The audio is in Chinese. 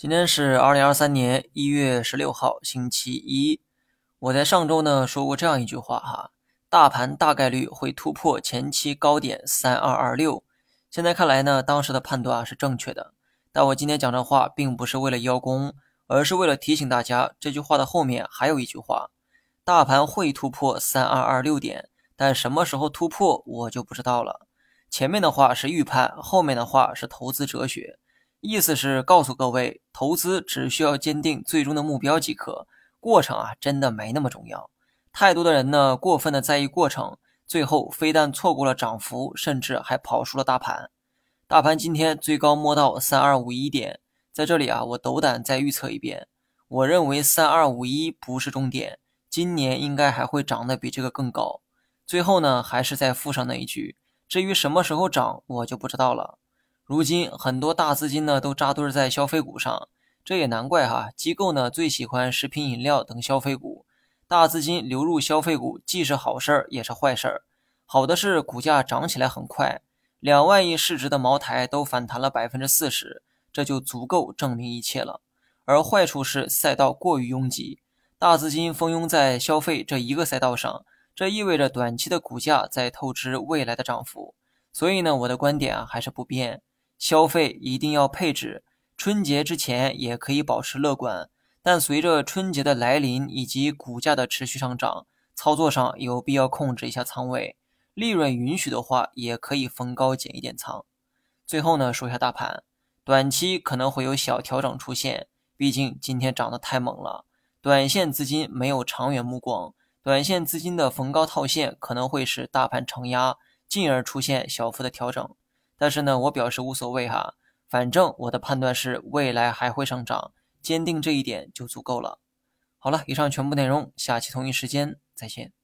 今天是二零二三年一月十六号，星期一。我在上周呢说过这样一句话哈，大盘大概率会突破前期高点三二二六。现在看来呢，当时的判断啊是正确的。但我今天讲这话，并不是为了邀功，而是为了提醒大家，这句话的后面还有一句话：大盘会突破三二二六点，但什么时候突破我就不知道了。前面的话是预判，后面的话是投资哲学。意思是告诉各位，投资只需要坚定最终的目标即可，过程啊真的没那么重要。太多的人呢过分的在意过程，最后非但错过了涨幅，甚至还跑输了大盘。大盘今天最高摸到三二五一点，在这里啊我斗胆再预测一遍，我认为三二五一不是终点，今年应该还会涨得比这个更高。最后呢还是再附上那一句，至于什么时候涨，我就不知道了。如今很多大资金呢都扎堆在消费股上，这也难怪哈。机构呢最喜欢食品饮料等消费股，大资金流入消费股既是好事儿也是坏事儿。好的是股价涨起来很快，两万亿市值的茅台都反弹了百分之四十，这就足够证明一切了。而坏处是赛道过于拥挤，大资金蜂拥在消费这一个赛道上，这意味着短期的股价在透支未来的涨幅。所以呢，我的观点啊还是不变。消费一定要配置，春节之前也可以保持乐观，但随着春节的来临以及股价的持续上涨，操作上有必要控制一下仓位，利润允许的话，也可以逢高减一点仓。最后呢，说一下大盘，短期可能会有小调整出现，毕竟今天涨得太猛了，短线资金没有长远目光，短线资金的逢高套现可能会使大盘承压，进而出现小幅的调整。但是呢我表示无所谓哈反正我的判断是未来还会上涨坚定这一点就足够了。好了以上全部内容下期同一时间再见。